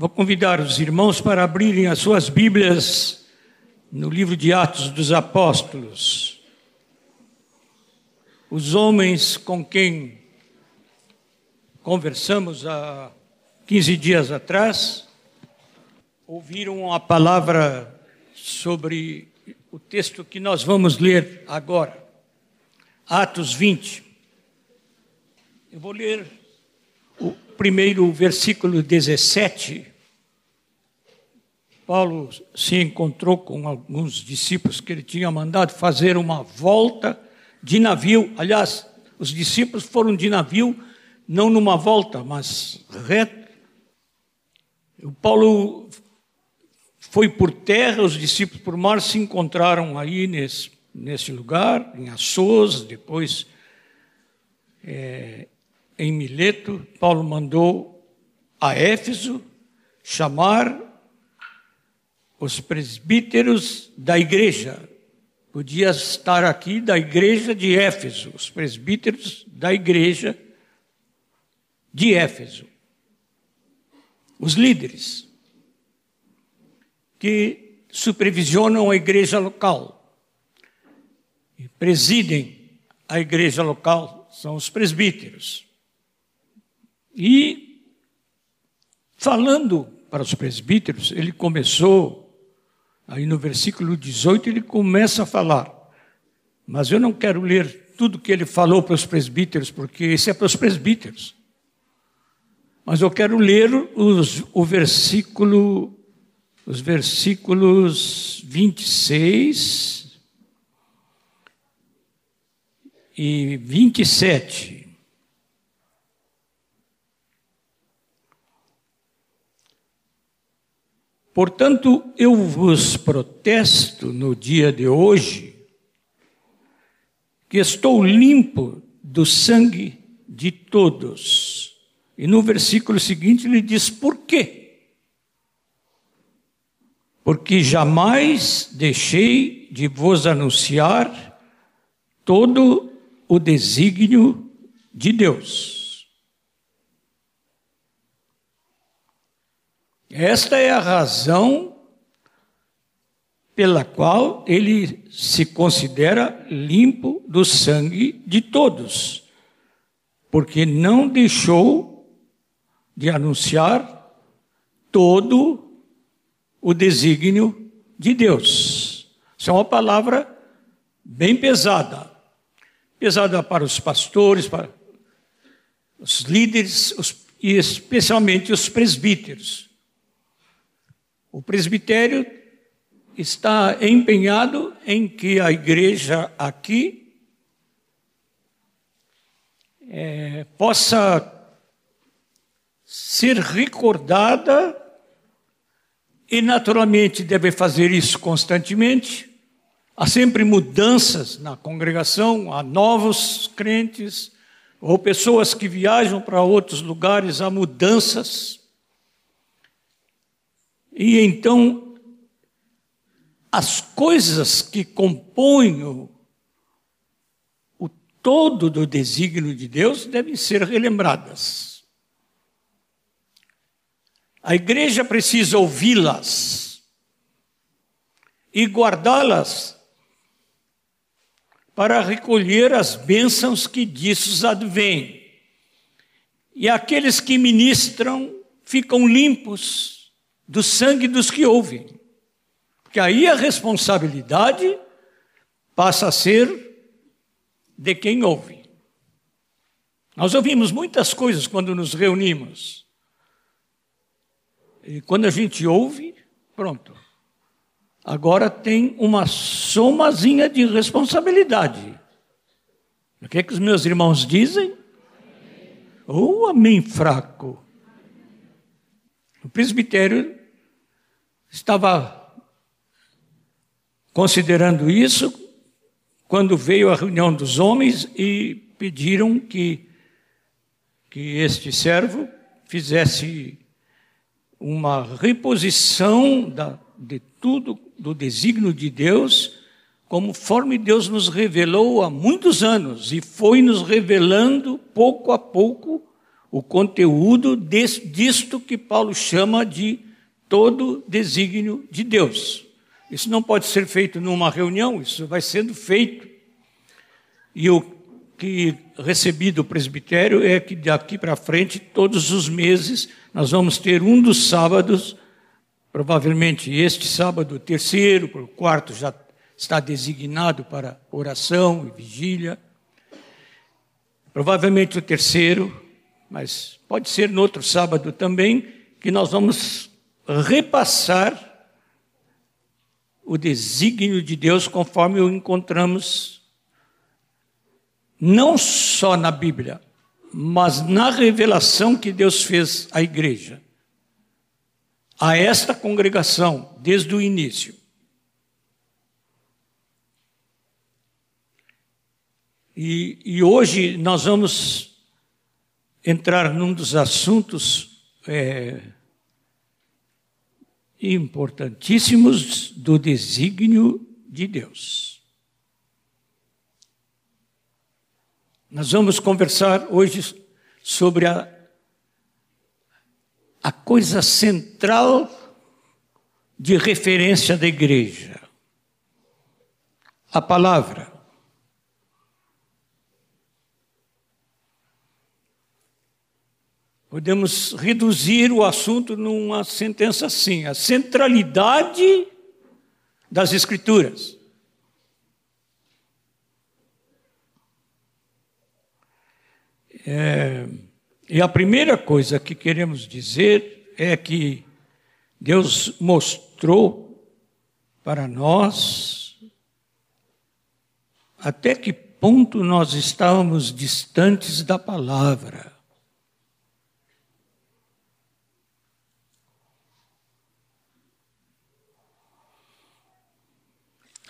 Vou convidar os irmãos para abrirem as suas Bíblias no livro de Atos dos Apóstolos. Os homens com quem conversamos há 15 dias atrás ouviram a palavra sobre o texto que nós vamos ler agora, Atos 20. Eu vou ler o primeiro versículo 17 Paulo se encontrou com alguns discípulos que ele tinha mandado fazer uma volta de navio. Aliás, os discípulos foram de navio, não numa volta, mas reto. O Paulo foi por terra, os discípulos por mar se encontraram aí nesse, nesse lugar, em Assos, depois é, em Mileto. Paulo mandou a Éfeso chamar os presbíteros da igreja. Podia estar aqui da igreja de Éfeso, os presbíteros da igreja de Éfeso. Os líderes que supervisionam a igreja local e presidem a igreja local são os presbíteros. E falando para os presbíteros, ele começou Aí no versículo 18 ele começa a falar. Mas eu não quero ler tudo que ele falou para os presbíteros, porque esse é para os presbíteros. Mas eu quero ler os, o versículo, os versículos 26 e 27. Portanto, eu vos protesto no dia de hoje que estou limpo do sangue de todos. E no versículo seguinte ele diz: por quê? Porque jamais deixei de vos anunciar todo o desígnio de Deus. Esta é a razão pela qual ele se considera limpo do sangue de todos, porque não deixou de anunciar todo o desígnio de Deus. Isso é uma palavra bem pesada. Pesada para os pastores, para os líderes os, e especialmente os presbíteros. O presbitério está empenhado em que a igreja aqui é, possa ser recordada e, naturalmente, deve fazer isso constantemente. Há sempre mudanças na congregação, há novos crentes ou pessoas que viajam para outros lugares, há mudanças. E então, as coisas que compõem o, o todo do desígnio de Deus devem ser relembradas. A igreja precisa ouvi-las e guardá-las para recolher as bênçãos que disso advêm. E aqueles que ministram ficam limpos do sangue dos que ouvem. Porque aí a responsabilidade passa a ser de quem ouve. Nós ouvimos muitas coisas quando nos reunimos. E quando a gente ouve, pronto. Agora tem uma somazinha de responsabilidade. O que, é que os meus irmãos dizem? Ou oh, amém fraco. O presbitério estava considerando isso quando veio a reunião dos homens e pediram que, que este servo fizesse uma reposição da, de tudo, do desígnio de Deus, conforme Deus nos revelou há muitos anos e foi nos revelando pouco a pouco o conteúdo disto que Paulo chama de todo desígnio de Deus. Isso não pode ser feito numa reunião, isso vai sendo feito. E o que recebi do presbitério é que daqui para frente, todos os meses, nós vamos ter um dos sábados, provavelmente este sábado, o terceiro, o quarto já está designado para oração e vigília. Provavelmente o terceiro, mas pode ser no outro sábado também, que nós vamos repassar o desígnio de Deus conforme o encontramos não só na Bíblia, mas na revelação que Deus fez à igreja, a esta congregação, desde o início. E, e hoje nós vamos entrar num dos assuntos é, importantíssimos do desígnio de Deus. Nós vamos conversar hoje sobre a, a coisa central de referência da igreja. A palavra. Podemos reduzir o assunto numa sentença assim: a centralidade das Escrituras. É, e a primeira coisa que queremos dizer é que Deus mostrou para nós até que ponto nós estávamos distantes da palavra.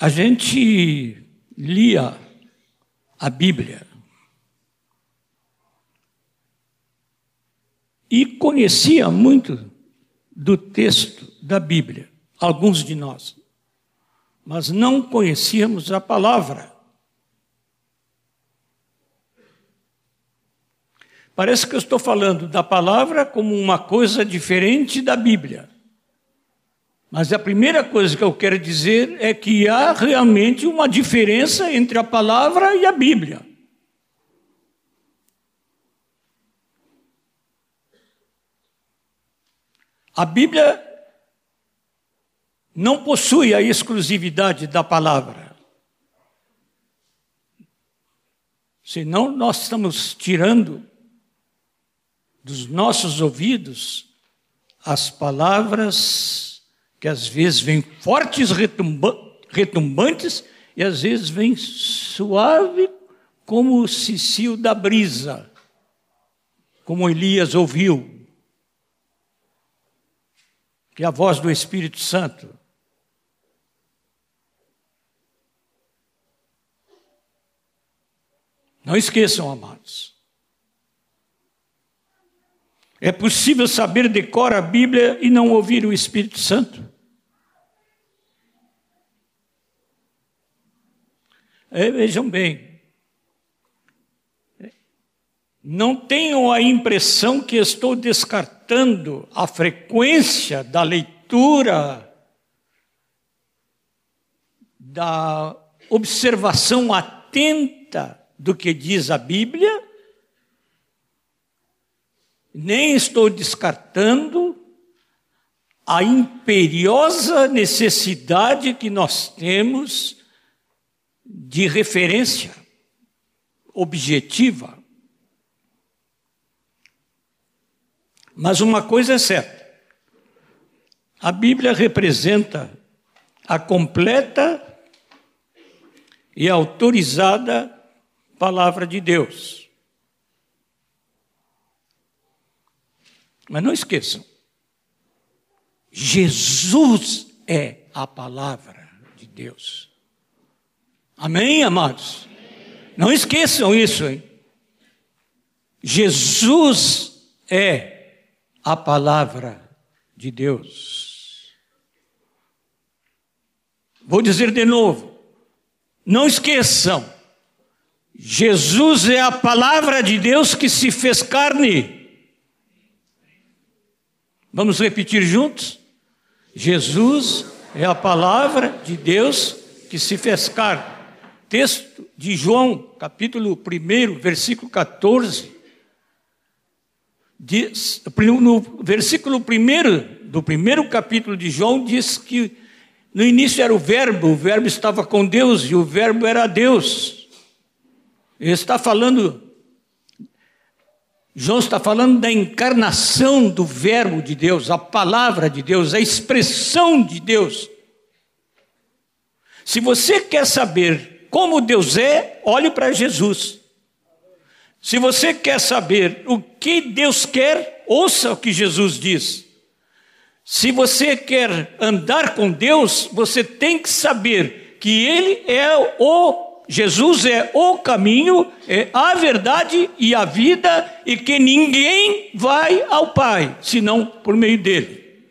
A gente lia a Bíblia e conhecia muito do texto da Bíblia, alguns de nós, mas não conhecíamos a palavra. Parece que eu estou falando da palavra como uma coisa diferente da Bíblia. Mas a primeira coisa que eu quero dizer é que há realmente uma diferença entre a palavra e a Bíblia. A Bíblia não possui a exclusividade da palavra. Senão nós estamos tirando dos nossos ouvidos as palavras que às vezes vem fortes, retumbantes, e às vezes vem suave, como o cicio da brisa, como Elias ouviu, que é a voz do Espírito Santo. Não esqueçam, amados. É possível saber decor a Bíblia e não ouvir o Espírito Santo? É, vejam bem, não tenham a impressão que estou descartando a frequência da leitura, da observação atenta do que diz a Bíblia, nem estou descartando a imperiosa necessidade que nós temos de referência objetiva. Mas uma coisa é certa: a Bíblia representa a completa e autorizada palavra de Deus. Mas não esqueçam, Jesus é a palavra de Deus. Amém, amados? Não esqueçam isso, hein? Jesus é a palavra de Deus. Vou dizer de novo. Não esqueçam. Jesus é a palavra de Deus que se fez carne. Vamos repetir juntos? Jesus é a palavra de Deus que se fez carne. Texto de João, capítulo 1, versículo 14. Diz, no versículo 1 do primeiro capítulo de João, diz que no início era o Verbo, o Verbo estava com Deus e o Verbo era Deus. Ele está falando, João está falando da encarnação do Verbo de Deus, a palavra de Deus, a expressão de Deus. Se você quer saber como Deus é, olhe para Jesus. Se você quer saber o que Deus quer, ouça o que Jesus diz. Se você quer andar com Deus, você tem que saber que Ele é o Jesus é o caminho, é a verdade e a vida, e que ninguém vai ao Pai senão por meio dele.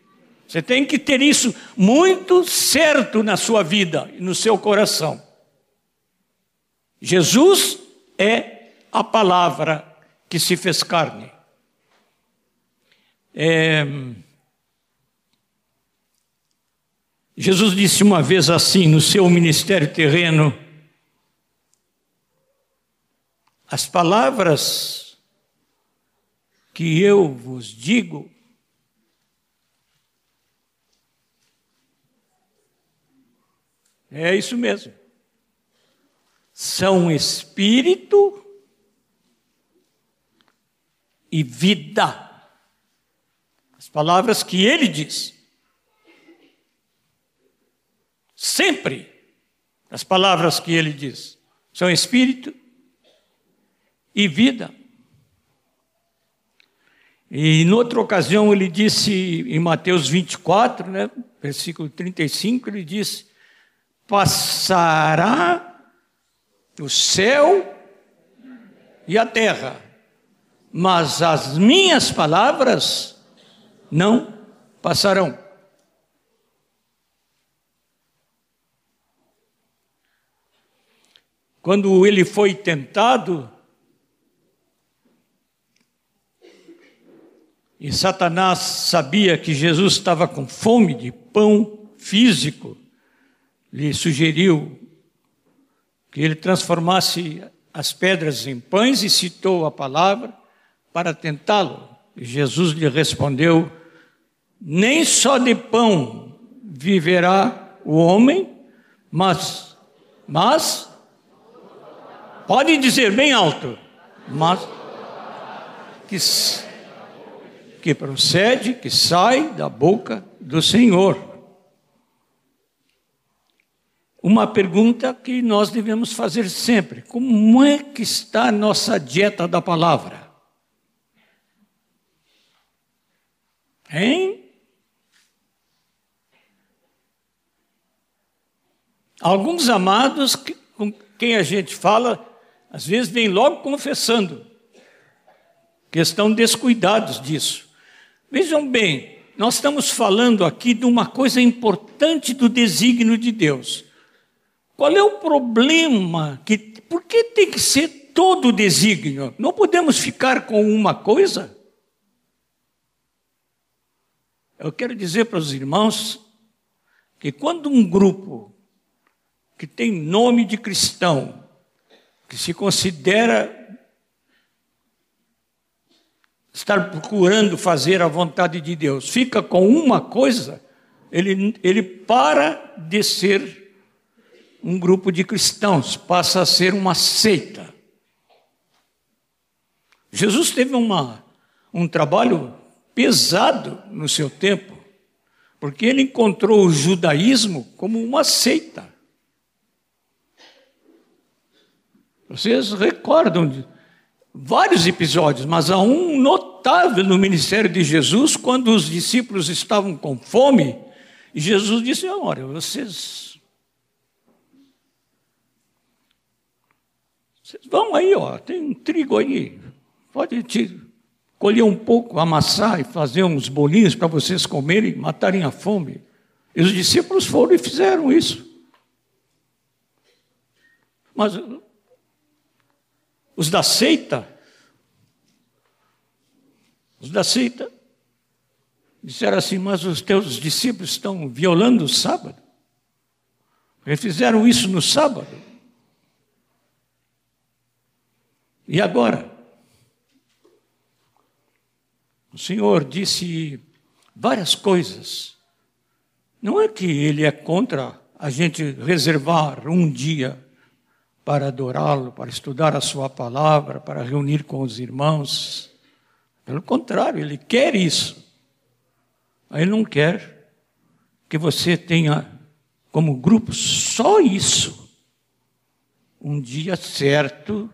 Você tem que ter isso muito certo na sua vida e no seu coração. Jesus é a palavra que se fez carne. É... Jesus disse uma vez assim no seu ministério terreno: As palavras que eu vos digo é isso mesmo. São espírito e vida. As palavras que ele diz. Sempre as palavras que ele diz são espírito e vida. E em outra ocasião ele disse em Mateus 24, né, versículo 35, ele disse: Passará o céu e a terra, mas as minhas palavras não passarão. Quando ele foi tentado, e Satanás sabia que Jesus estava com fome de pão físico, lhe sugeriu que ele transformasse as pedras em pães e citou a palavra para tentá-lo. Jesus lhe respondeu: Nem só de pão viverá o homem, mas, mas Pode dizer bem alto, mas que, que procede, que sai da boca do Senhor. Uma pergunta que nós devemos fazer sempre: como é que está a nossa dieta da palavra? Hein? Alguns amados com quem a gente fala às vezes vem logo confessando que estão descuidados disso. Vejam bem, nós estamos falando aqui de uma coisa importante do desígnio de Deus. Qual é o problema? Que, por que tem que ser todo o desígnio? Não podemos ficar com uma coisa? Eu quero dizer para os irmãos que quando um grupo que tem nome de cristão que se considera estar procurando fazer a vontade de Deus, fica com uma coisa, ele, ele para de ser um grupo de cristãos, passa a ser uma seita. Jesus teve uma, um trabalho pesado no seu tempo, porque ele encontrou o judaísmo como uma seita. Vocês recordam de vários episódios, mas há um notável no ministério de Jesus, quando os discípulos estavam com fome, e Jesus disse: Olha, vocês. Vocês vão aí, ó, tem um trigo aí, pode te colher um pouco, amassar e fazer uns bolinhos para vocês comerem, matarem a fome. E os discípulos foram e fizeram isso. Mas os da seita, os da seita, Disseram assim: Mas os teus discípulos estão violando o sábado. Eles fizeram isso no sábado. E agora? O Senhor disse várias coisas. Não é que Ele é contra a gente reservar um dia para adorá-lo, para estudar a Sua palavra, para reunir com os irmãos. Pelo contrário, Ele quer isso. Ele não quer que você tenha como grupo só isso. Um dia certo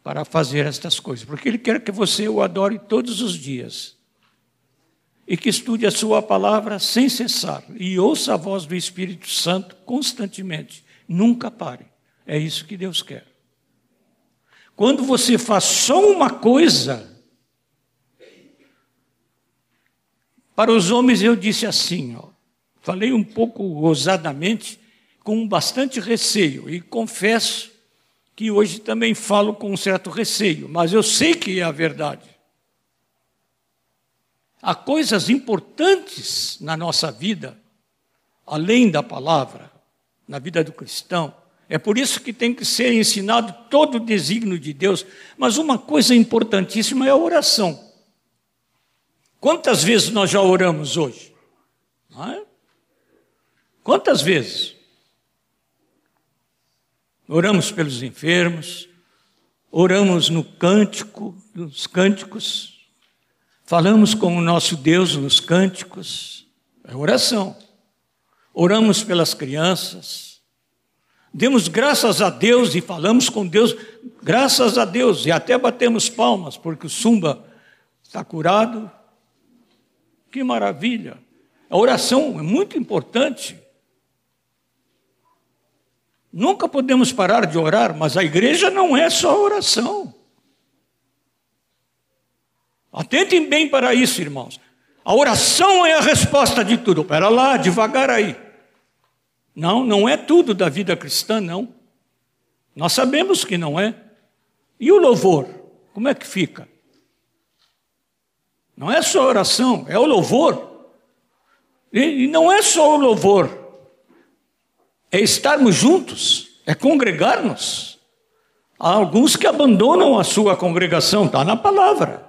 para fazer estas coisas, porque Ele quer que você o adore todos os dias e que estude a Sua palavra sem cessar e ouça a voz do Espírito Santo constantemente. Nunca pare. É isso que Deus quer. Quando você faz só uma coisa, para os homens eu disse assim, ó, falei um pouco ousadamente, com bastante receio, e confesso que hoje também falo com um certo receio, mas eu sei que é a verdade. Há coisas importantes na nossa vida, além da palavra, na vida do cristão. É por isso que tem que ser ensinado todo o desígnio de Deus. Mas uma coisa importantíssima é a oração. Quantas vezes nós já oramos hoje? É? Quantas vezes? oramos pelos enfermos, oramos no cântico, nos cânticos, falamos com o nosso Deus nos cânticos, é oração. Oramos pelas crianças, demos graças a Deus e falamos com Deus, graças a Deus, e até batemos palmas, porque o Sumba está curado. Que maravilha! A oração é muito importante. Nunca podemos parar de orar, mas a igreja não é só oração. Atentem bem para isso, irmãos. A oração é a resposta de tudo. Espera lá, devagar aí. Não, não é tudo da vida cristã, não. Nós sabemos que não é. E o louvor? Como é que fica? Não é só oração, é o louvor. E não é só o louvor é estarmos juntos, é congregar-nos. Há alguns que abandonam a sua congregação, está na palavra.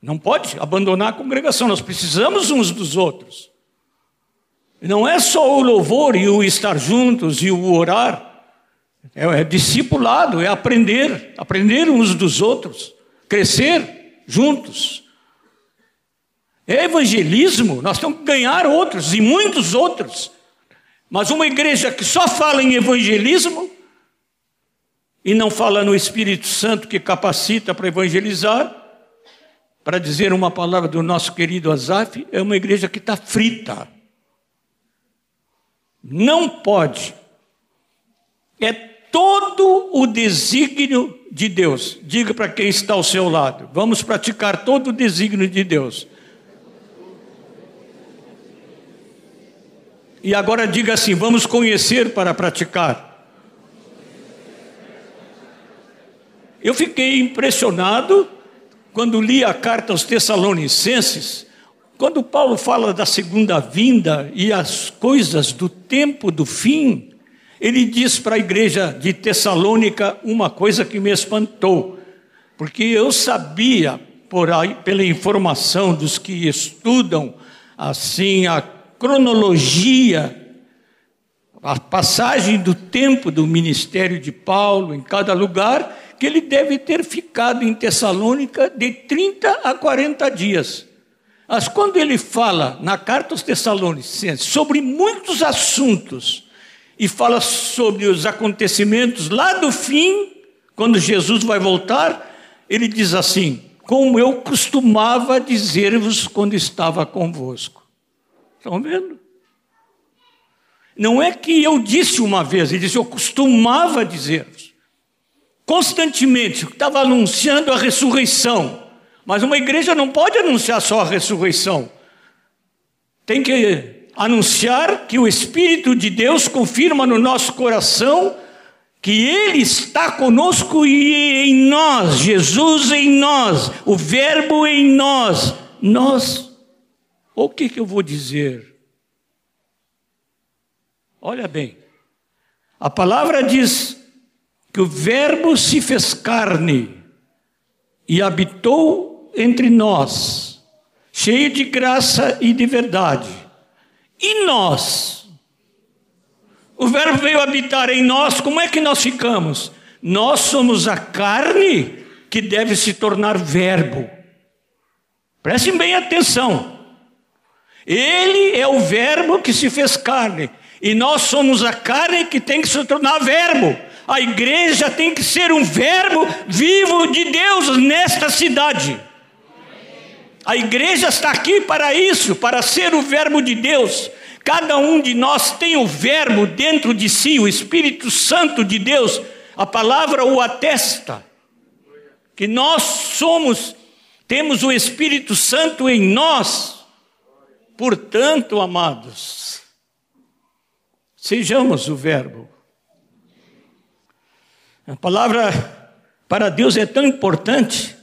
Não pode abandonar a congregação, nós precisamos uns dos outros. Não é só o louvor e o estar juntos e o orar, é, é discipulado, é aprender, aprender uns dos outros, crescer juntos. É evangelismo, nós temos que ganhar outros e muitos outros. Mas uma igreja que só fala em evangelismo e não fala no Espírito Santo que capacita para evangelizar, para dizer uma palavra do nosso querido Azaf, é uma igreja que está frita. Não pode. É todo o desígnio de Deus. Diga para quem está ao seu lado: vamos praticar todo o desígnio de Deus. E agora diga assim: vamos conhecer para praticar. Eu fiquei impressionado quando li a carta aos Tessalonicenses, quando Paulo fala da segunda vinda e as coisas do tempo do fim, ele diz para a igreja de Tessalônica uma coisa que me espantou, porque eu sabia, por aí, pela informação dos que estudam assim a cronologia, a passagem do tempo do ministério de Paulo em cada lugar, que ele deve ter ficado em Tessalônica de 30 a 40 dias. Mas quando ele fala na carta aos Tessalonicenses sobre muitos assuntos e fala sobre os acontecimentos lá do fim, quando Jesus vai voltar, ele diz assim: Como eu costumava dizer-vos quando estava convosco. Estão vendo? Não é que eu disse uma vez, ele disse, eu costumava dizer. Constantemente, estava anunciando a ressurreição. Mas uma igreja não pode anunciar só a ressurreição. Tem que anunciar que o Espírito de Deus confirma no nosso coração que Ele está conosco e em nós, Jesus em nós, o Verbo em nós, nós, o que, que eu vou dizer? Olha bem, a palavra diz que o Verbo se fez carne e habitou entre nós, cheio de graça e de verdade. E nós? O Verbo veio habitar em nós, como é que nós ficamos? Nós somos a carne que deve se tornar Verbo. Prestem bem atenção. Ele é o Verbo que se fez carne. E nós somos a carne que tem que se tornar Verbo. A igreja tem que ser um Verbo vivo de Deus nesta cidade. A igreja está aqui para isso, para ser o Verbo de Deus. Cada um de nós tem o Verbo dentro de si, o Espírito Santo de Deus. A palavra o atesta. Que nós somos, temos o Espírito Santo em nós. Portanto, amados, sejamos o Verbo. A palavra para Deus é tão importante.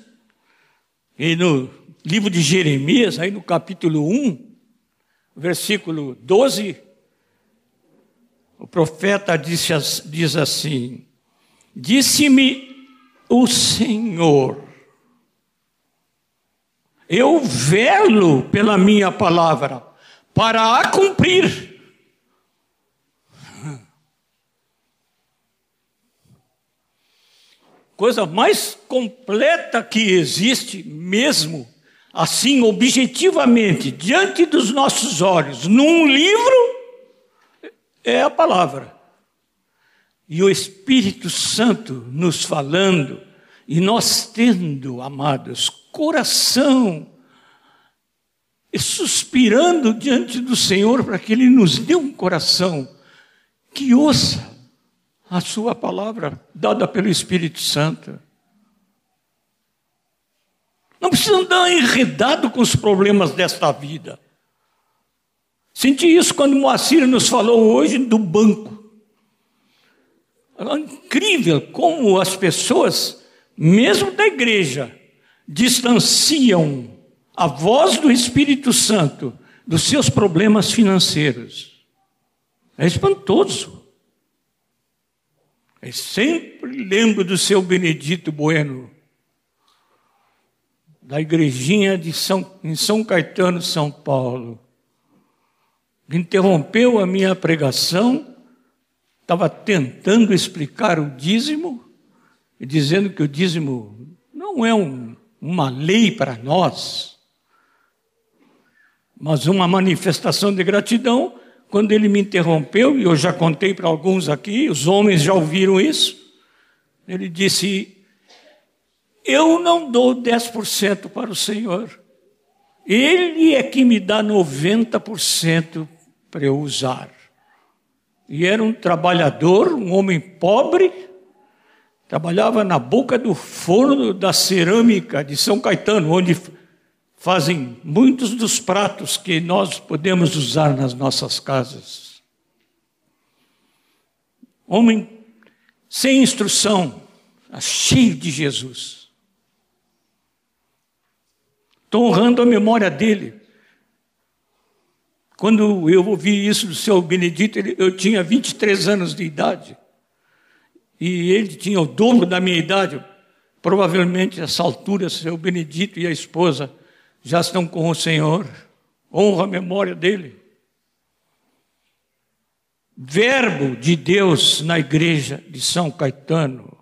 E no livro de Jeremias, aí no capítulo 1, versículo 12, o profeta disse, diz assim: Disse-me o Senhor, eu velo pela minha palavra para a cumprir. coisa mais completa que existe mesmo, assim, objetivamente, diante dos nossos olhos, num livro, é a palavra. E o Espírito Santo nos falando, e nós tendo, amados, coração, e suspirando diante do Senhor para que Ele nos dê um coração que ouça a sua palavra dada pelo Espírito Santo. Não precisa andar enredado com os problemas desta vida. Senti isso quando Moacir nos falou hoje do banco. É incrível como as pessoas, mesmo da igreja, distanciam a voz do Espírito Santo dos seus problemas financeiros. É espantoso. Eu sempre lembro do seu Benedito Bueno, da igrejinha de São, em São Caetano, São Paulo. Interrompeu a minha pregação, estava tentando explicar o dízimo, e dizendo que o dízimo não é um, uma lei para nós, mas uma manifestação de gratidão quando ele me interrompeu, e eu já contei para alguns aqui, os homens já ouviram isso, ele disse: Eu não dou 10% para o Senhor, Ele é que me dá 90% para eu usar. E era um trabalhador, um homem pobre, trabalhava na boca do forno da cerâmica de São Caetano, onde fazem muitos dos pratos que nós podemos usar nas nossas casas. Homem sem instrução, cheio de Jesus. Estou honrando a memória dele. Quando eu ouvi isso do seu Benedito, eu tinha 23 anos de idade. E ele tinha o dobro da minha idade. Provavelmente, essa altura, seu Benedito e a esposa já estão com o Senhor. Honra a memória dele. Verbo de Deus na igreja de São Caetano.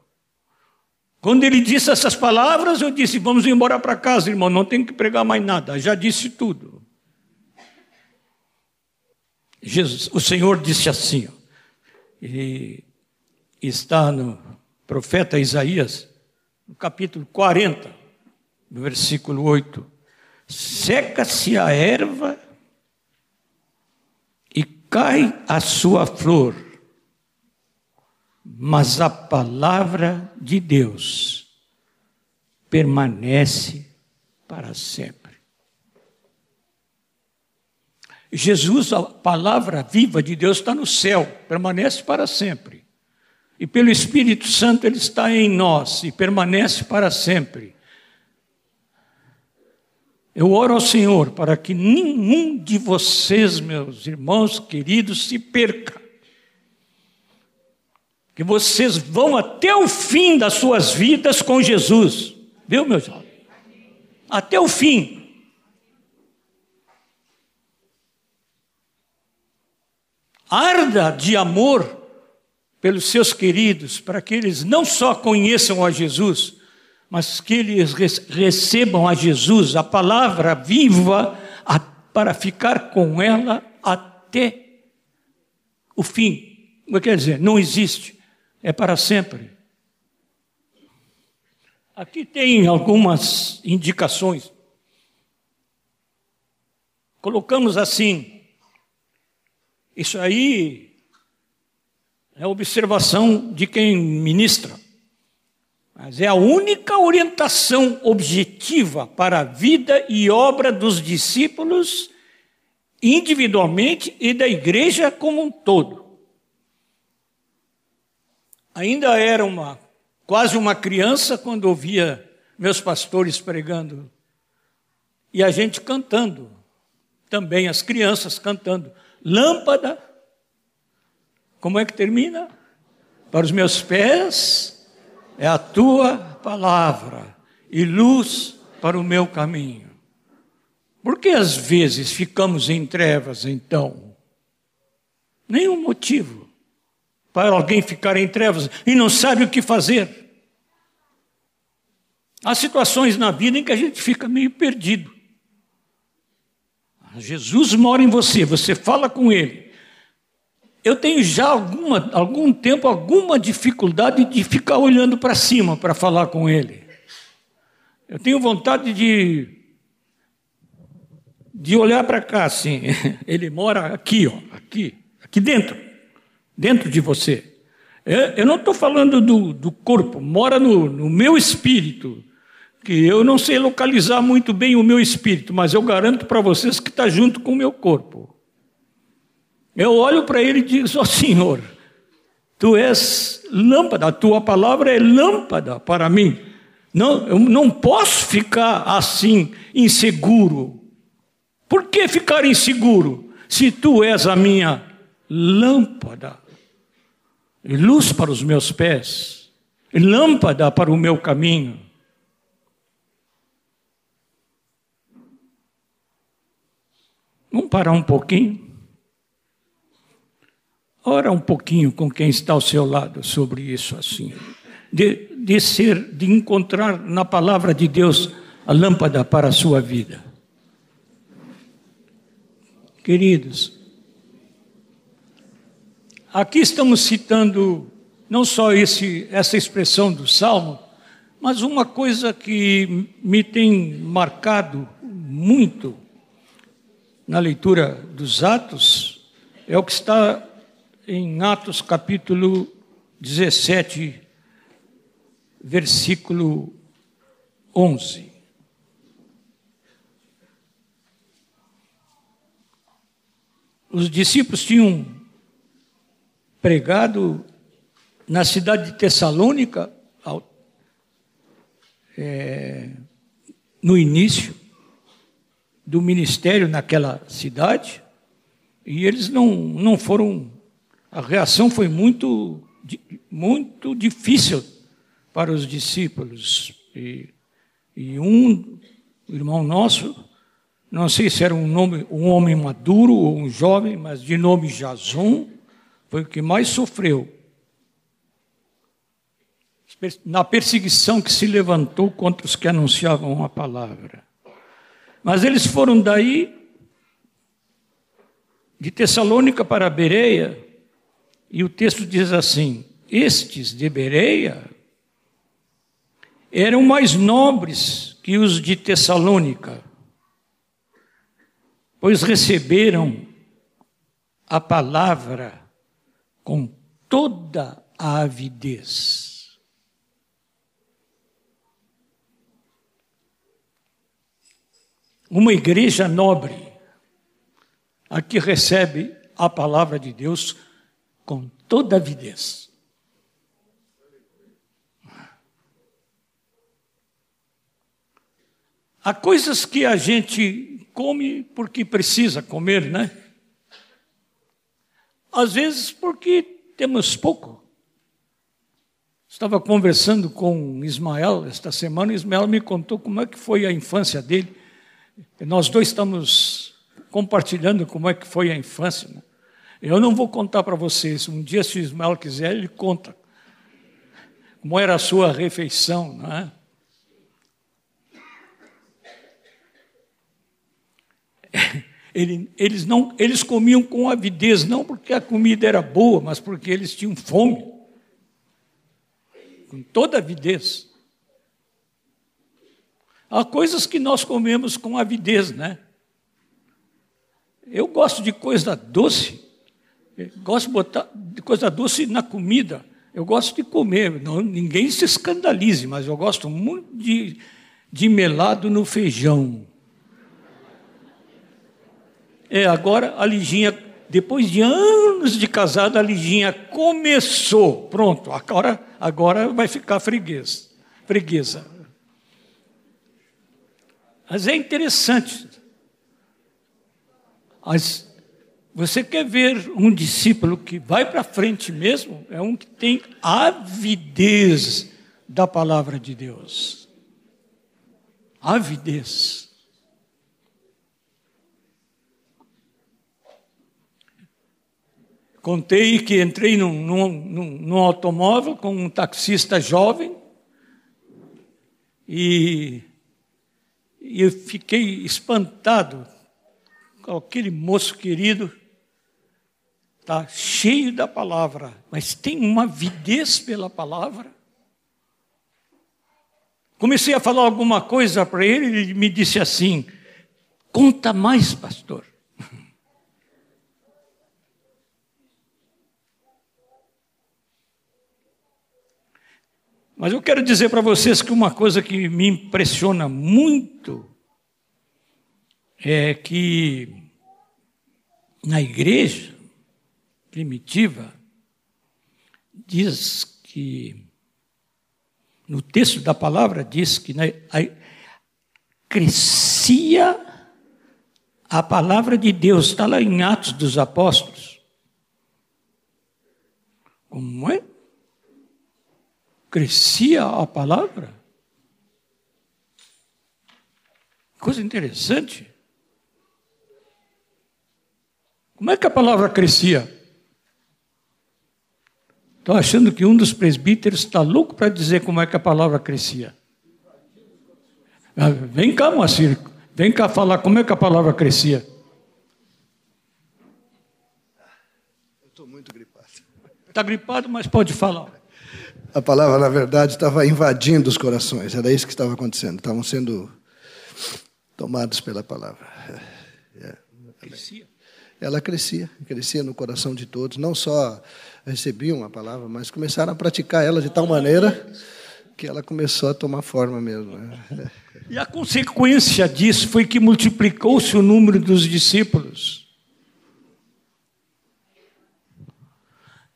Quando ele disse essas palavras, eu disse: Vamos embora para casa, irmão, não tem que pregar mais nada, já disse tudo. Jesus, o Senhor disse assim, e está no profeta Isaías, no capítulo 40, no versículo 8 seca-se a erva e cai a sua flor, mas a palavra de Deus permanece para sempre. Jesus, a palavra viva de Deus, está no céu, permanece para sempre. E pelo Espírito Santo ele está em nós e permanece para sempre. Eu oro ao Senhor para que nenhum de vocês, meus irmãos queridos, se perca. Que vocês vão até o fim das suas vidas com Jesus. Viu, meus irmãos? Até o fim. Arda de amor pelos seus queridos, para que eles não só conheçam a Jesus, mas que eles recebam a Jesus, a palavra viva, para ficar com ela até o fim. O que quer dizer? Não existe, é para sempre. Aqui tem algumas indicações. Colocamos assim, isso aí é observação de quem ministra. Mas é a única orientação objetiva para a vida e obra dos discípulos, individualmente e da igreja como um todo. Ainda era uma quase uma criança quando ouvia meus pastores pregando e a gente cantando, também as crianças cantando. Lâmpada, como é que termina? Para os meus pés é a tua palavra e luz para o meu caminho. Por que às vezes ficamos em trevas então? Nenhum motivo para alguém ficar em trevas e não sabe o que fazer. Há situações na vida em que a gente fica meio perdido. Jesus mora em você, você fala com ele, eu tenho já alguma, algum tempo alguma dificuldade de ficar olhando para cima para falar com ele. Eu tenho vontade de, de olhar para cá assim. Ele mora aqui, ó, aqui, aqui dentro, dentro de você. Eu não estou falando do, do corpo, mora no, no meu espírito que eu não sei localizar muito bem o meu espírito, mas eu garanto para vocês que está junto com o meu corpo. Eu olho para ele e digo: Ó oh, Senhor, tu és lâmpada, a tua palavra é lâmpada para mim. Não, eu não posso ficar assim, inseguro. Por que ficar inseguro? Se tu és a minha lâmpada, luz para os meus pés, lâmpada para o meu caminho. Vamos parar um pouquinho? Ora um pouquinho com quem está ao seu lado sobre isso assim. De, de ser, de encontrar na palavra de Deus a lâmpada para a sua vida. Queridos, aqui estamos citando não só esse, essa expressão do Salmo, mas uma coisa que me tem marcado muito na leitura dos Atos é o que está em Atos capítulo 17, versículo 11. Os discípulos tinham pregado na cidade de Tessalônica, é, no início do ministério naquela cidade, e eles não, não foram a reação foi muito, muito difícil para os discípulos. E, e um irmão nosso, não sei se era um, nome, um homem maduro ou um jovem, mas de nome Jason, foi o que mais sofreu. Na perseguição que se levantou contra os que anunciavam a palavra. Mas eles foram daí, de Tessalônica para Bereia, e o texto diz assim: Estes de Bereia eram mais nobres que os de Tessalônica, pois receberam a palavra com toda a avidez. Uma igreja nobre, a que recebe a palavra de Deus com toda avidez. Há coisas que a gente come porque precisa comer, né? Às vezes porque temos pouco. Estava conversando com Ismael esta semana, Ismael me contou como é que foi a infância dele. Nós dois estamos compartilhando como é que foi a infância. Né? Eu não vou contar para vocês. Um dia, se o Ismael quiser, ele conta como era a sua refeição, não é? Ele, eles, não, eles comiam com avidez, não porque a comida era boa, mas porque eles tinham fome. Com toda avidez. Há coisas que nós comemos com avidez, né? Eu gosto de coisa doce. Gosto de botar coisa doce na comida. Eu gosto de comer. Não, ninguém se escandalize, mas eu gosto muito de, de melado no feijão. É, agora a Liginha, depois de anos de casada, a Liginha começou. Pronto, agora, agora vai ficar freguesa. freguesa. Mas é interessante. As, você quer ver um discípulo que vai para frente mesmo? É um que tem avidez da palavra de Deus. Avidez. Contei que entrei num, num, num, automóvel com um taxista jovem e, e eu fiquei espantado com aquele moço querido, está cheio da palavra, mas tem uma avidez pela palavra. Comecei a falar alguma coisa para ele, ele me disse assim: conta mais, pastor. Mas eu quero dizer para vocês que uma coisa que me impressiona muito é que na igreja primitiva diz que no texto da palavra diz que né, crescia a palavra de Deus, está lá em Atos dos Apóstolos. Como é? Crescia a palavra. Coisa interessante. Como é que a palavra crescia? Estou achando que um dos presbíteros está louco para dizer como é que a palavra crescia. Ah, vem cá, Moacir. Vem cá falar como é que a palavra crescia. Eu estou muito gripado. Está gripado, mas pode falar a palavra, na verdade, estava invadindo os corações. Era isso que estava acontecendo. Estavam sendo tomados pela palavra. É. Crescia. Ela crescia, crescia no coração de todos. Não só recebiam a palavra, mas começaram a praticar ela de tal maneira que ela começou a tomar forma mesmo. Né? E a consequência disso foi que multiplicou-se o número dos discípulos.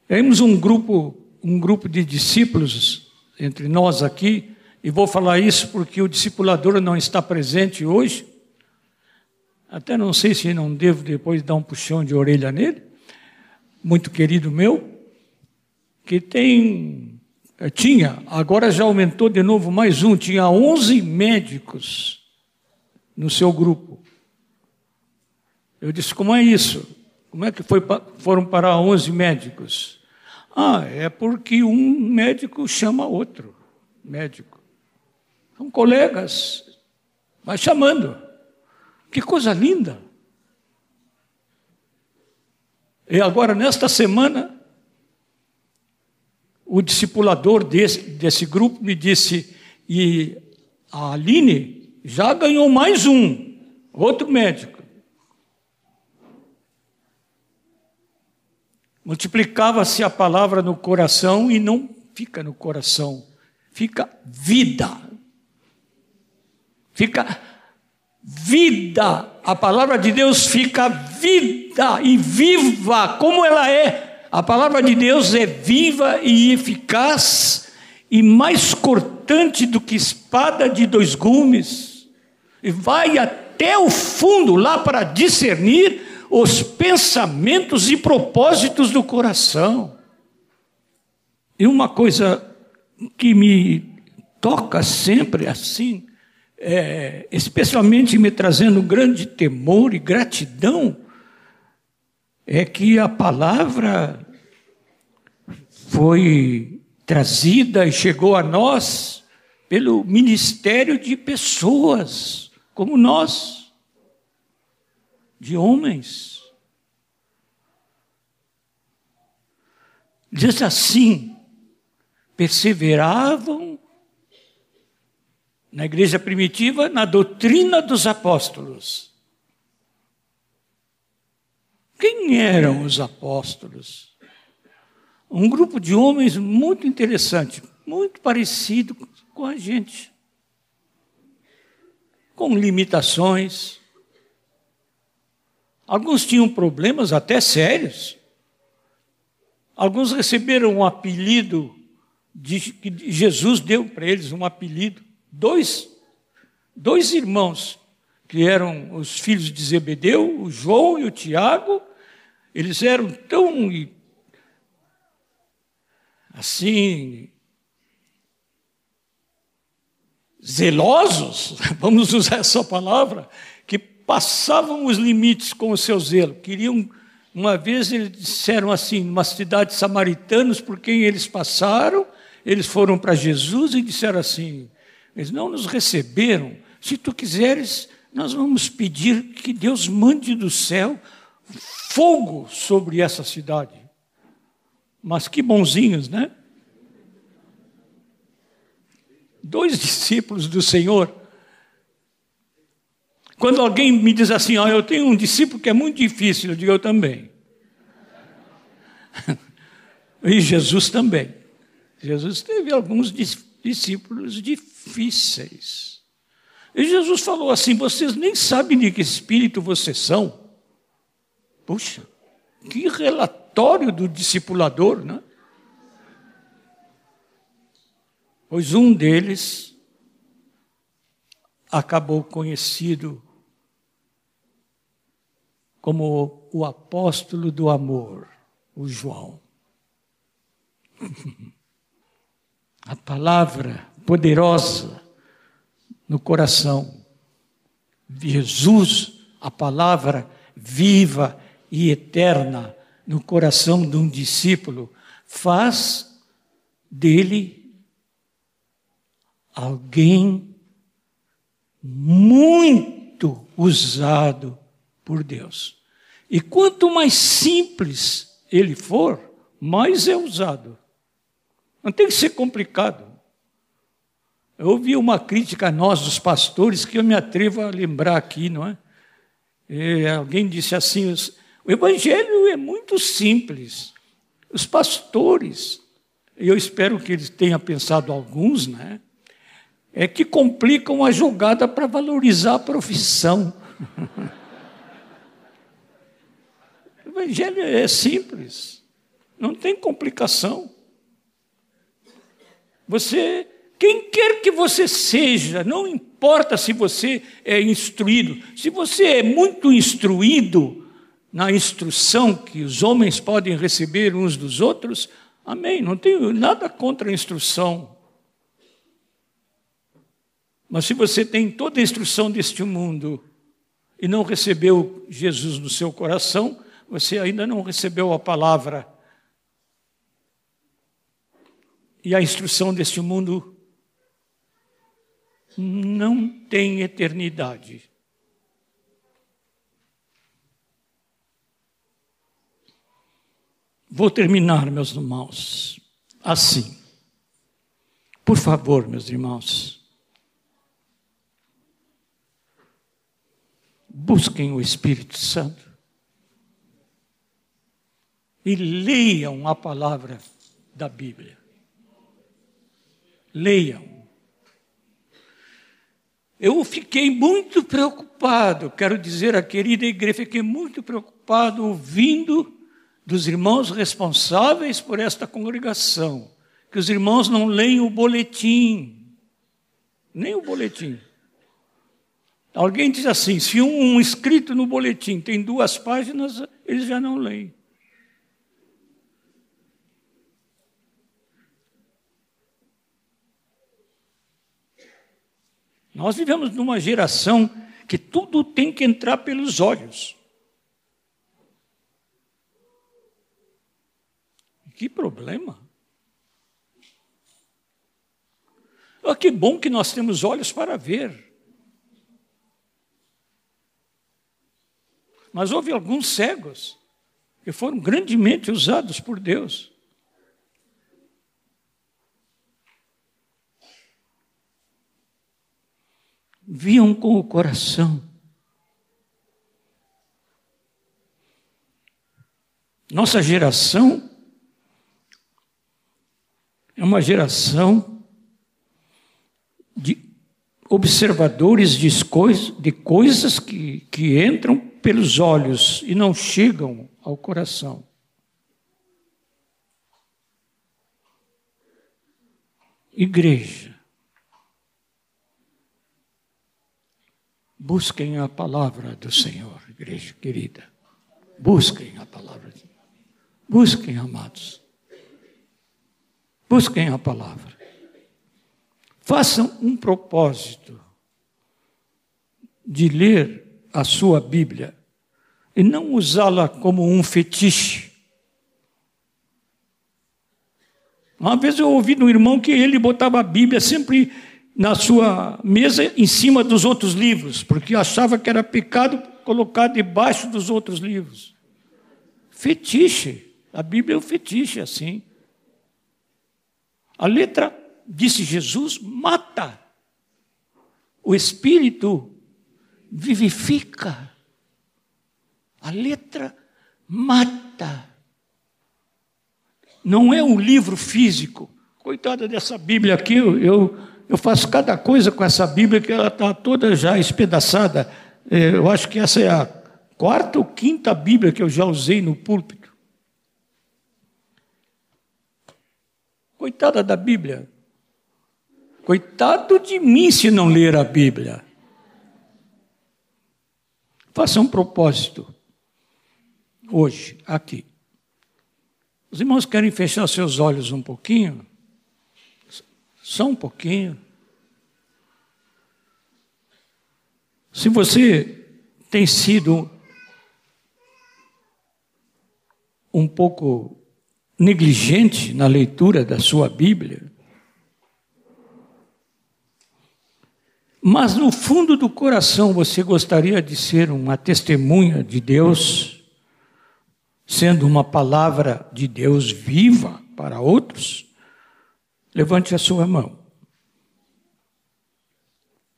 Temos um grupo um grupo de discípulos entre nós aqui, e vou falar isso porque o discipulador não está presente hoje. Até não sei se não devo depois dar um puxão de orelha nele, muito querido meu, que tem, eh, tinha, agora já aumentou de novo mais um, tinha 11 médicos no seu grupo. Eu disse: como é isso? Como é que foi, foram para 11 médicos? Ah, é porque um médico chama outro médico. São colegas, vai chamando. Que coisa linda. E agora, nesta semana, o discipulador desse, desse grupo me disse, e a Aline já ganhou mais um, outro médico. Multiplicava-se a palavra no coração e não fica no coração, fica vida. Fica vida. A palavra de Deus fica vida e viva como ela é. A palavra de Deus é viva e eficaz e mais cortante do que espada de dois gumes. e vai até o fundo lá para discernir os pensamentos e propósitos do coração. E uma coisa que me toca sempre assim, é, especialmente me trazendo grande temor e gratidão, é que a palavra foi trazida e chegou a nós pelo ministério de pessoas como nós, de homens. Diz assim: perseveravam na igreja primitiva na doutrina dos apóstolos. Quem eram os apóstolos? Um grupo de homens muito interessante, muito parecido com a gente, com limitações. Alguns tinham problemas até sérios. Alguns receberam um apelido de, que Jesus deu para eles, um apelido. Dois, dois irmãos, que eram os filhos de Zebedeu, o João e o Tiago, eles eram tão assim zelosos, vamos usar essa palavra, que passavam os limites com o seu zelo. Queriam, uma vez eles disseram assim, numa cidade de samaritanos, por quem eles passaram, eles foram para Jesus e disseram assim: eles não nos receberam. Se tu quiseres, nós vamos pedir que Deus mande do céu fogo sobre essa cidade. Mas que bonzinhos, né? Dois discípulos do Senhor. Quando alguém me diz assim, oh, eu tenho um discípulo que é muito difícil, eu digo, eu também. e Jesus também. Jesus teve alguns discípulos difíceis. E Jesus falou assim: vocês nem sabem de que espírito vocês são. Puxa, que relatório do discipulador, né? Pois um deles acabou conhecido como o apóstolo do amor, o João. A palavra poderosa no coração. Jesus, a palavra viva e eterna no coração de um discípulo, faz dele alguém muito usado por Deus. E quanto mais simples ele for, mais é usado. Não tem que ser complicado. Eu ouvi uma crítica a nós, os pastores, que eu me atrevo a lembrar aqui, não é? E alguém disse assim: o Evangelho é muito simples. Os pastores, eu espero que eles tenham pensado alguns, né? É que complicam a jogada para valorizar a profissão. Evangelho é simples, não tem complicação. Você, quem quer que você seja, não importa se você é instruído, se você é muito instruído, na instrução que os homens podem receber uns dos outros, amém. Não tenho nada contra a instrução. Mas se você tem toda a instrução deste mundo e não recebeu Jesus no seu coração, você ainda não recebeu a palavra. E a instrução deste mundo não tem eternidade. Vou terminar, meus irmãos, assim. Por favor, meus irmãos, busquem o Espírito Santo e leiam a palavra da Bíblia. Leiam. Eu fiquei muito preocupado, quero dizer à querida igreja, fiquei muito preocupado ouvindo dos irmãos responsáveis por esta congregação, que os irmãos não leem o boletim, nem o boletim. Alguém diz assim: se um, um escrito no boletim tem duas páginas, eles já não leem. Nós vivemos numa geração que tudo tem que entrar pelos olhos. Que problema. Oh, que bom que nós temos olhos para ver. Mas houve alguns cegos que foram grandemente usados por Deus. Viam com o coração. Nossa geração é uma geração de observadores de, coisas, de coisas que, que entram pelos olhos e não chegam ao coração. Igreja, busquem a palavra do Senhor, igreja querida. Busquem a palavra. Busquem, amados. Busquem a palavra. Façam um propósito de ler a sua Bíblia e não usá-la como um fetiche. Uma vez eu ouvi de um irmão que ele botava a Bíblia sempre na sua mesa em cima dos outros livros, porque achava que era pecado colocar debaixo dos outros livros. Fetiche. A Bíblia é um fetiche assim. A letra, disse Jesus, mata. O espírito vivifica. A letra mata. Não é um livro físico. Coitada dessa Bíblia aqui, eu, eu faço cada coisa com essa Bíblia que ela está toda já espedaçada. É, eu acho que essa é a quarta ou quinta Bíblia que eu já usei no púlpito. Coitada da Bíblia. Coitado de mim se não ler a Bíblia. Faça um propósito. Hoje, aqui. Os irmãos querem fechar seus olhos um pouquinho? Só um pouquinho. Se você tem sido um pouco negligente na leitura da sua Bíblia. Mas no fundo do coração você gostaria de ser uma testemunha de Deus, sendo uma palavra de Deus viva para outros? Levante a sua mão.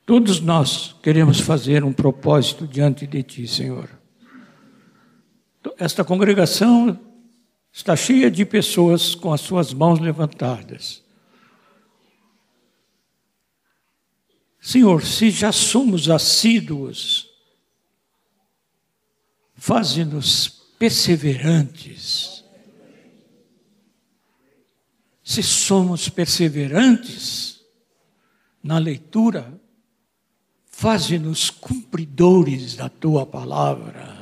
Todos nós queremos fazer um propósito diante de Ti, Senhor. Esta congregação está cheia de pessoas com as suas mãos levantadas. Senhor, se já somos assíduos, faze-nos perseverantes. Se somos perseverantes na leitura, faze-nos cumpridores da tua palavra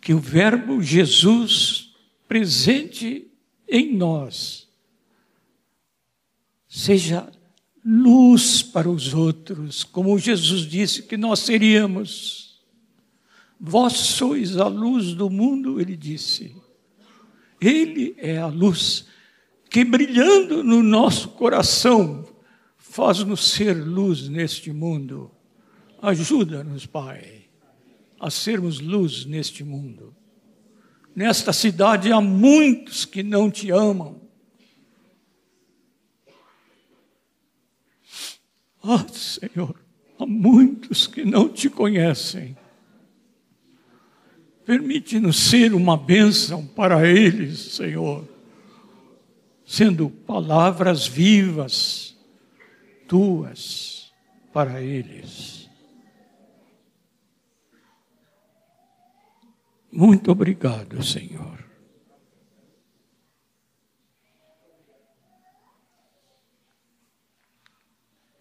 que o Verbo Jesus presente em nós seja luz para os outros, como Jesus disse que nós seríamos. Vós sois a luz do mundo, ele disse. Ele é a luz que brilhando no nosso coração faz-nos ser luz neste mundo. Ajuda-nos, Pai a sermos luz neste mundo. Nesta cidade há muitos que não te amam. Ah, Senhor, há muitos que não te conhecem. Permite-nos ser uma bênção para eles, Senhor, sendo palavras vivas, tuas, para eles. Muito obrigado, Senhor.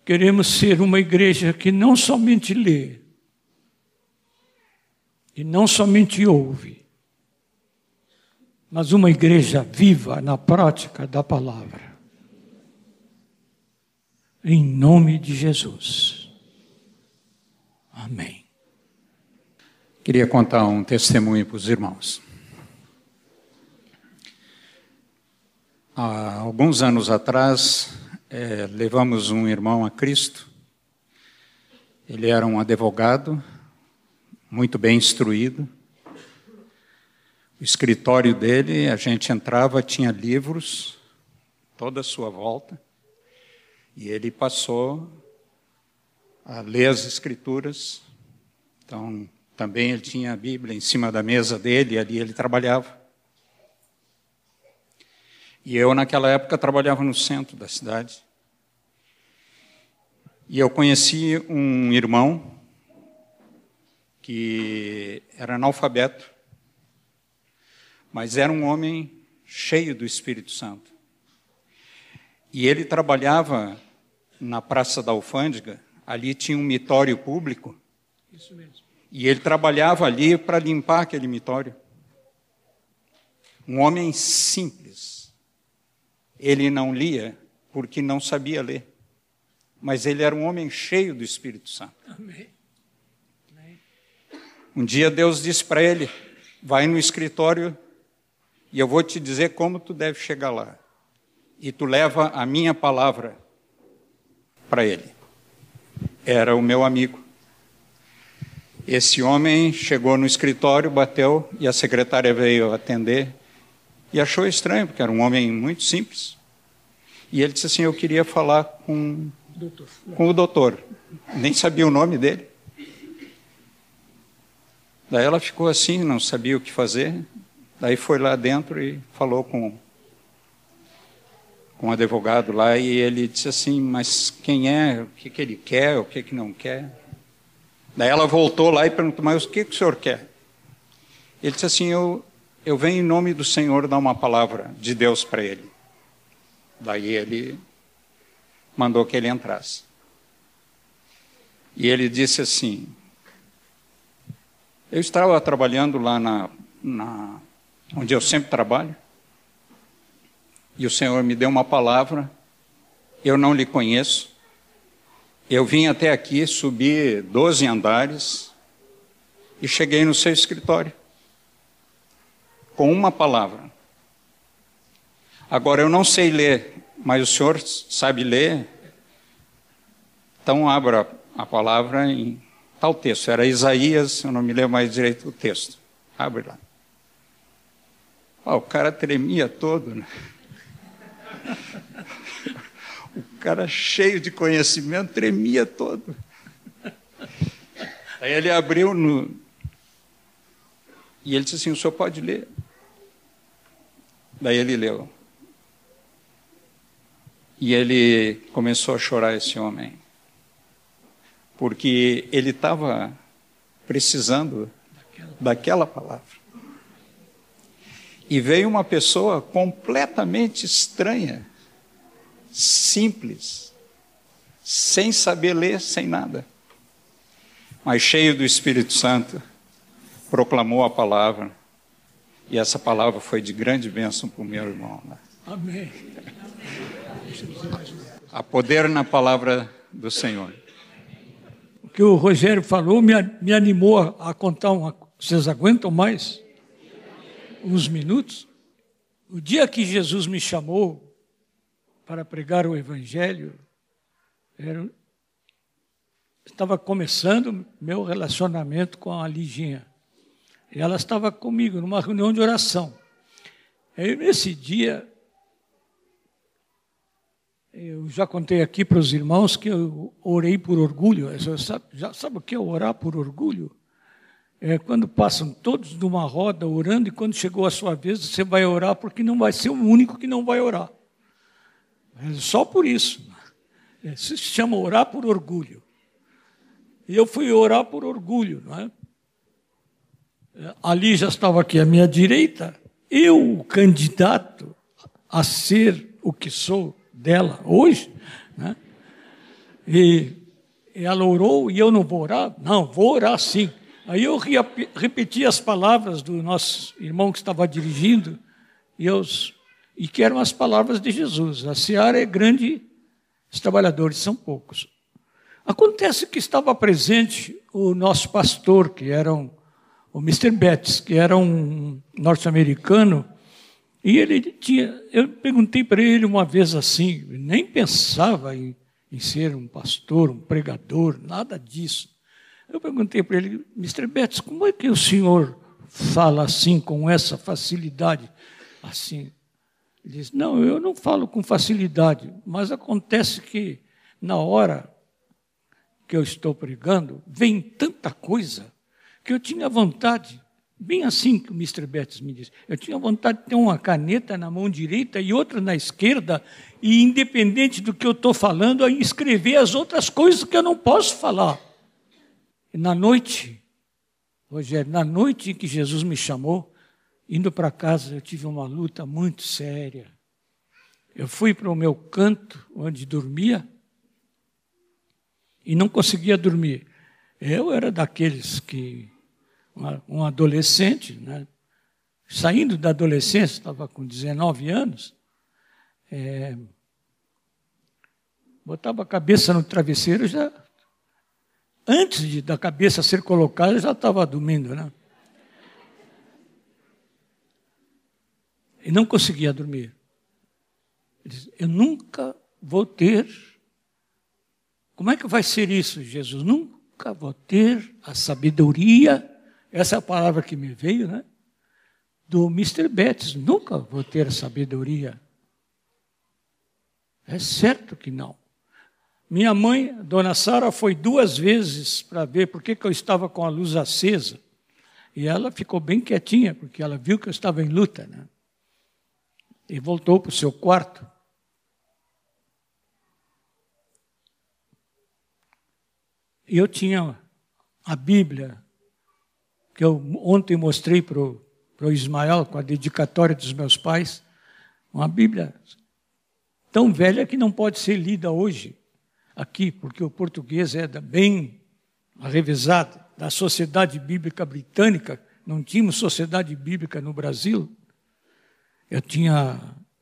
Queremos ser uma igreja que não somente lê, que não somente ouve, mas uma igreja viva na prática da palavra. Em nome de Jesus. Amém. Queria contar um testemunho para os irmãos. Há alguns anos atrás, é, levamos um irmão a Cristo. Ele era um advogado, muito bem instruído. O escritório dele, a gente entrava, tinha livros, toda a sua volta, e ele passou a ler as escrituras. Então, também ele tinha a Bíblia em cima da mesa dele, e ali ele trabalhava. E eu, naquela época, trabalhava no centro da cidade. E eu conheci um irmão que era analfabeto, mas era um homem cheio do Espírito Santo. E ele trabalhava na Praça da Alfândega, ali tinha um mitório público. Isso mesmo. E ele trabalhava ali para limpar aquele mitório. Um homem simples. Ele não lia porque não sabia ler. Mas ele era um homem cheio do Espírito Santo. Amém. Um dia Deus disse para ele: Vai no escritório e eu vou te dizer como tu deve chegar lá. E tu leva a minha palavra para ele. Era o meu amigo. Esse homem chegou no escritório, bateu e a secretária veio atender e achou estranho, porque era um homem muito simples. E ele disse assim: Eu queria falar com, Doutor. com o doutor. Nem sabia o nome dele. Daí ela ficou assim, não sabia o que fazer. Daí foi lá dentro e falou com, com o advogado lá e ele disse assim: Mas quem é? O que, que ele quer? O que, que não quer? Daí ela voltou lá e perguntou: Mas o que, que o senhor quer? Ele disse assim: Eu, eu venho em nome do Senhor dar uma palavra de Deus para ele. Daí ele mandou que ele entrasse. E ele disse assim: Eu estava trabalhando lá na, na onde eu sempre trabalho, e o Senhor me deu uma palavra, eu não lhe conheço, eu vim até aqui, subi 12 andares e cheguei no seu escritório com uma palavra. Agora eu não sei ler, mas o senhor sabe ler? Então abra a palavra em tal texto. Era Isaías, eu não me lembro mais direito o texto. Abre lá. Oh, o cara tremia todo, né? O cara cheio de conhecimento tremia todo. Aí ele abriu no. E ele disse assim: o senhor pode ler? Daí ele leu. E ele começou a chorar, esse homem, porque ele estava precisando daquela palavra. E veio uma pessoa completamente estranha, simples, sem saber ler, sem nada, mas cheio do Espírito Santo, proclamou a palavra. E essa palavra foi de grande bênção para o meu irmão. Né? Amém. Há poder na palavra do Senhor. Que o Rogério falou me, me animou a, a contar uma. Vocês aguentam mais? Uns minutos? O dia que Jesus me chamou para pregar o Evangelho, era, estava começando meu relacionamento com a Liginha. E ela estava comigo numa reunião de oração. Aí, nesse dia, eu já contei aqui para os irmãos que eu orei por orgulho. Sabe, já sabe o que é orar por orgulho? É quando passam todos numa roda orando e quando chegou a sua vez você vai orar porque não vai ser o único que não vai orar. É só por isso. Isso se chama orar por orgulho. E eu fui orar por orgulho. Não é? Ali já estava aqui à minha direita, eu, o candidato a ser o que sou, dela hoje, né? E ela orou e eu não vou orar? Não, vou orar sim. Aí eu repeti as palavras do nosso irmão que estava dirigindo, e, eu, e que eram as palavras de Jesus. A seara é grande, os trabalhadores são poucos. Acontece que estava presente o nosso pastor, que era um, o Mr. Betts, que era um norte-americano, e ele tinha. Eu perguntei para ele uma vez assim, nem pensava em, em ser um pastor, um pregador, nada disso. Eu perguntei para ele, Mr. Betts, como é que o senhor fala assim, com essa facilidade? Assim. Ele disse: Não, eu não falo com facilidade, mas acontece que na hora que eu estou pregando, vem tanta coisa que eu tinha vontade, bem assim que o Mr. Betts me disse, eu tinha vontade de ter uma caneta na mão direita e outra na esquerda, e independente do que eu estou falando, escrever as outras coisas que eu não posso falar. E na noite, Rogério, na noite em que Jesus me chamou, indo para casa, eu tive uma luta muito séria. Eu fui para o meu canto, onde dormia, e não conseguia dormir. Eu era daqueles que, um adolescente, né, saindo da adolescência, estava com 19 anos, é, botava a cabeça no travesseiro, já antes de, da cabeça ser colocada, já estava dormindo, né? E não conseguia dormir. Ele disse, eu nunca vou ter como é que vai ser isso, Jesus? Nunca vou ter a sabedoria, essa é a palavra que me veio, né? Do Mr. Betts, nunca vou ter sabedoria. É certo que não. Minha mãe, Dona Sara, foi duas vezes para ver por que eu estava com a luz acesa. E ela ficou bem quietinha, porque ela viu que eu estava em luta. Né? E voltou para o seu quarto. eu tinha a Bíblia, que eu ontem mostrei para o Ismael, com a dedicatória dos meus pais, uma Bíblia tão velha que não pode ser lida hoje aqui, porque o português é bem revisado, da Sociedade Bíblica Britânica, não tínhamos Sociedade Bíblica no Brasil. Eu tinha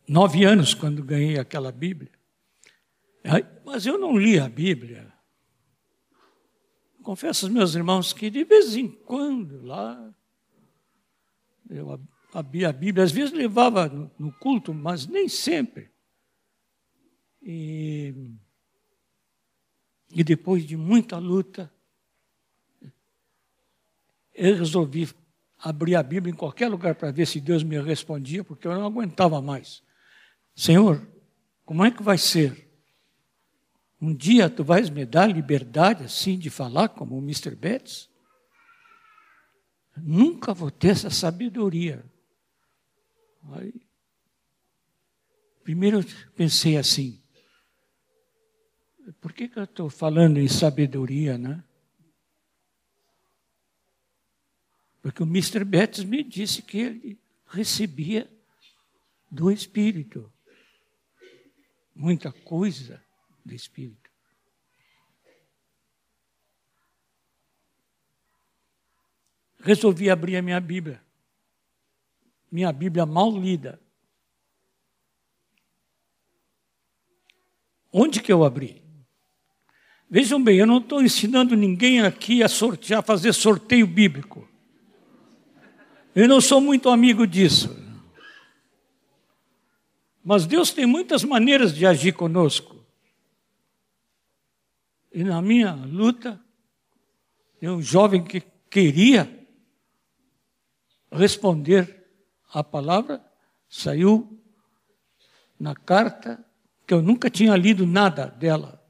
nove anos quando ganhei aquela Bíblia. Mas eu não li a Bíblia confesso aos meus irmãos que de vez em quando lá eu abria a Bíblia, às vezes levava no, culto, mas nem sempre. E, e depois de muita luta, eu resolvi abrir a Bíblia em qualquer lugar para ver se Deus me respondia, porque eu não aguentava mais. Senhor, como é que vai ser? Um dia tu vais me dar liberdade assim de falar como o Mr. Betts? Nunca vou ter essa sabedoria. Aí, primeiro eu pensei assim, por que, que eu estou falando em sabedoria, né? Porque o Mr. Betts me disse que ele recebia do Espírito muita coisa do Espírito. Resolvi abrir a minha Bíblia. Minha Bíblia mal lida. Onde que eu abri? Vejam bem, eu não estou ensinando ninguém aqui a sortear, a fazer sorteio bíblico. Eu não sou muito amigo disso. Mas Deus tem muitas maneiras de agir conosco. E na minha luta, eu, um jovem que queria responder à palavra, saiu na carta que eu nunca tinha lido nada dela.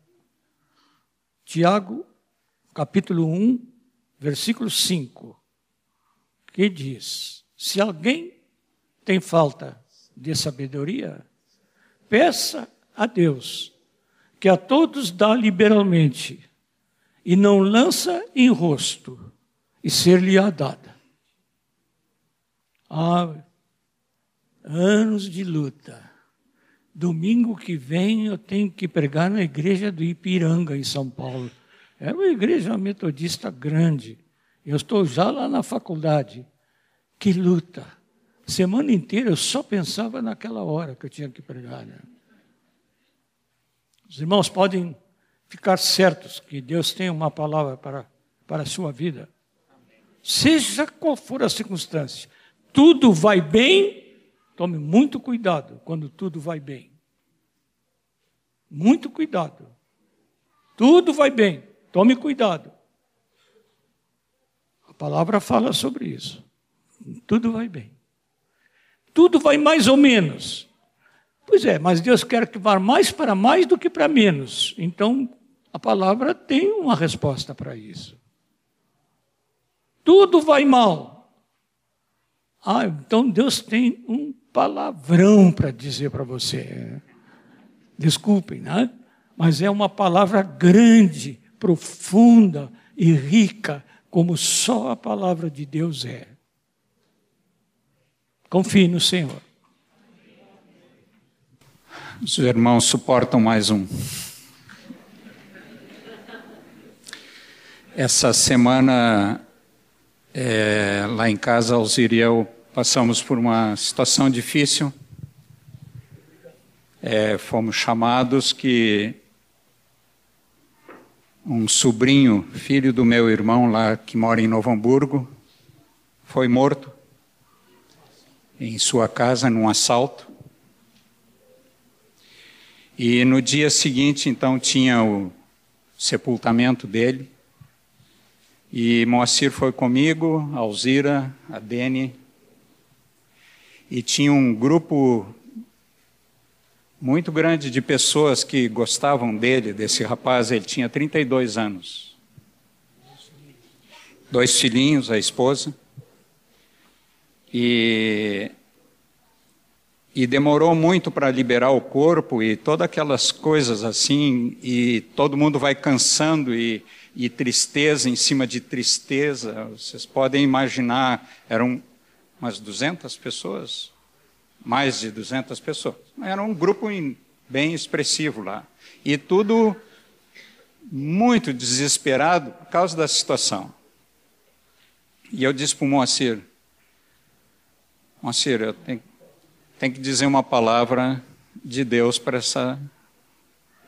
Tiago, capítulo 1, versículo 5, que diz: Se alguém tem falta de sabedoria, peça a Deus que a todos dá liberalmente, e não lança em rosto, e ser-lhe-á dada. Há anos de luta, Domingo que vem eu tenho que pregar na igreja do Ipiranga, em São Paulo. É uma igreja metodista grande. Eu estou já lá na faculdade. Que luta! Semana inteira eu só pensava naquela hora que eu tinha que pregar. Né? Os irmãos podem ficar certos que Deus tem uma palavra para, para a sua vida. Seja qual for a circunstância, tudo vai bem, tome muito cuidado quando tudo vai bem. Muito cuidado. Tudo vai bem, tome cuidado. A palavra fala sobre isso. Tudo vai bem. Tudo vai mais ou menos. Pois é, mas Deus quer que vá mais para mais do que para menos. Então, a palavra tem uma resposta para isso. Tudo vai mal. Ah, então Deus tem um palavrão para dizer para você. Desculpem, né? Mas é uma palavra grande, profunda e rica, como só a palavra de Deus é. Confie no Senhor. Os irmãos suportam mais um. Essa semana, é, lá em casa, Alzir e eu passamos por uma situação difícil. É, fomos chamados que um sobrinho, filho do meu irmão lá que mora em Novo Hamburgo, foi morto em sua casa num assalto. E no dia seguinte, então, tinha o sepultamento dele. E Moacir foi comigo, a Alzira, a Dene. E tinha um grupo muito grande de pessoas que gostavam dele, desse rapaz. Ele tinha 32 anos. Dois filhinhos, a esposa. E, e demorou muito para liberar o corpo e todas aquelas coisas assim, e todo mundo vai cansando e, e tristeza em cima de tristeza. Vocês podem imaginar, eram umas 200 pessoas, mais de 200 pessoas. Era um grupo bem expressivo lá. E tudo muito desesperado por causa da situação. E eu disse para o Moacir, Moacir, eu tenho, tenho que dizer uma palavra de Deus para essa,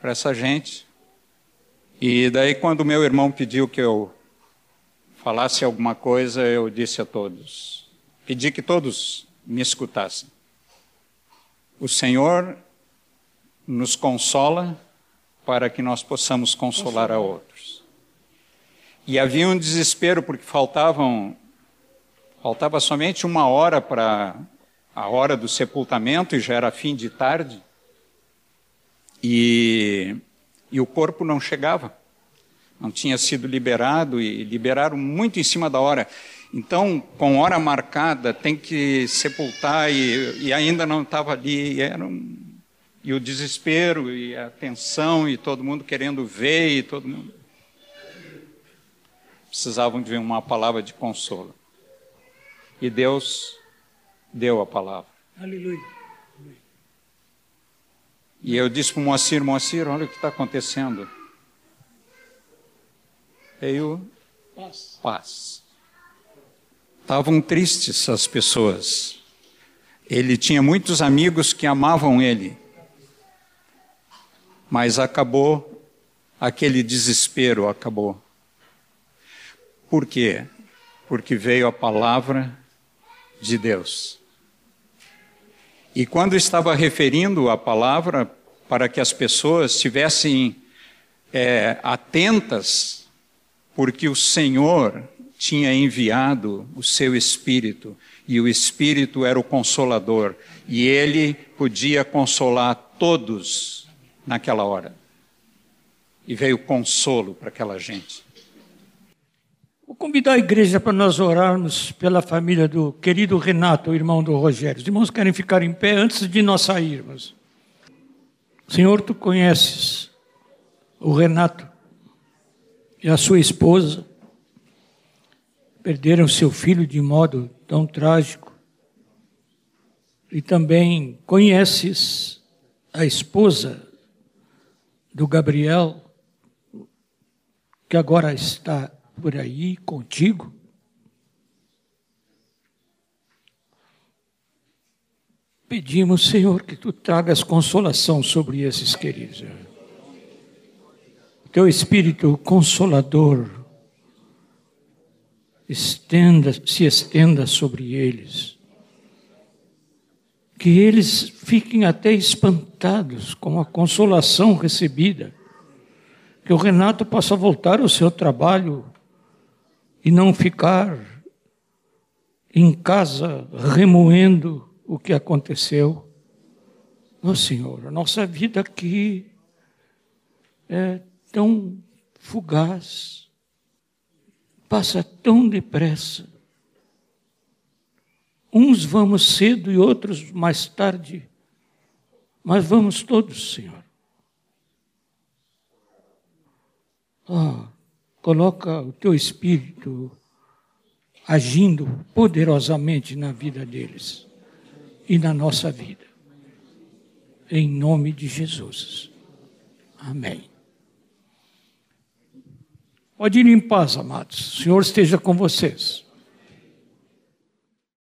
essa gente. E daí, quando meu irmão pediu que eu falasse alguma coisa, eu disse a todos, pedi que todos me escutassem. O Senhor nos consola para que nós possamos consolar a outros. E havia um desespero porque faltavam Faltava somente uma hora para a hora do sepultamento e já era fim de tarde. E, e o corpo não chegava, não tinha sido liberado e liberaram muito em cima da hora. Então, com hora marcada, tem que sepultar e, e ainda não estava ali. E, era um, e o desespero e a tensão e todo mundo querendo ver e todo mundo precisavam de uma palavra de consolo. E Deus deu a palavra. Aleluia. E eu disse para o Moacir, Moacir, olha o que está acontecendo. Veio paz. paz. Estavam tristes as pessoas. Ele tinha muitos amigos que amavam ele. Mas acabou, aquele desespero acabou. Por quê? Porque veio a palavra de Deus. E quando estava referindo a palavra para que as pessoas estivessem é, atentas, porque o Senhor tinha enviado o seu Espírito, e o Espírito era o consolador, e ele podia consolar todos naquela hora. E veio consolo para aquela gente. Vou convidar a igreja para nós orarmos pela família do querido Renato, irmão do Rogério. Os irmãos querem ficar em pé antes de nós sairmos. Senhor, tu conheces o Renato e a sua esposa. Perderam seu filho de modo tão trágico. E também conheces a esposa do Gabriel, que agora está por aí contigo. Pedimos, Senhor, que tu tragas consolação sobre esses queridos. Teu Espírito Consolador estenda, se estenda sobre eles. Que eles fiquem até espantados com a consolação recebida. Que o Renato possa voltar ao seu trabalho e não ficar em casa remoendo o que aconteceu. Ó Senhor, a nossa vida aqui é tão fugaz, passa tão depressa. Uns vamos cedo e outros mais tarde, mas vamos todos, Senhor. Oh, coloca o teu espírito agindo poderosamente na vida deles e na nossa vida. Em nome de Jesus. Amém. Pode ir em paz, amados. O Senhor esteja com vocês.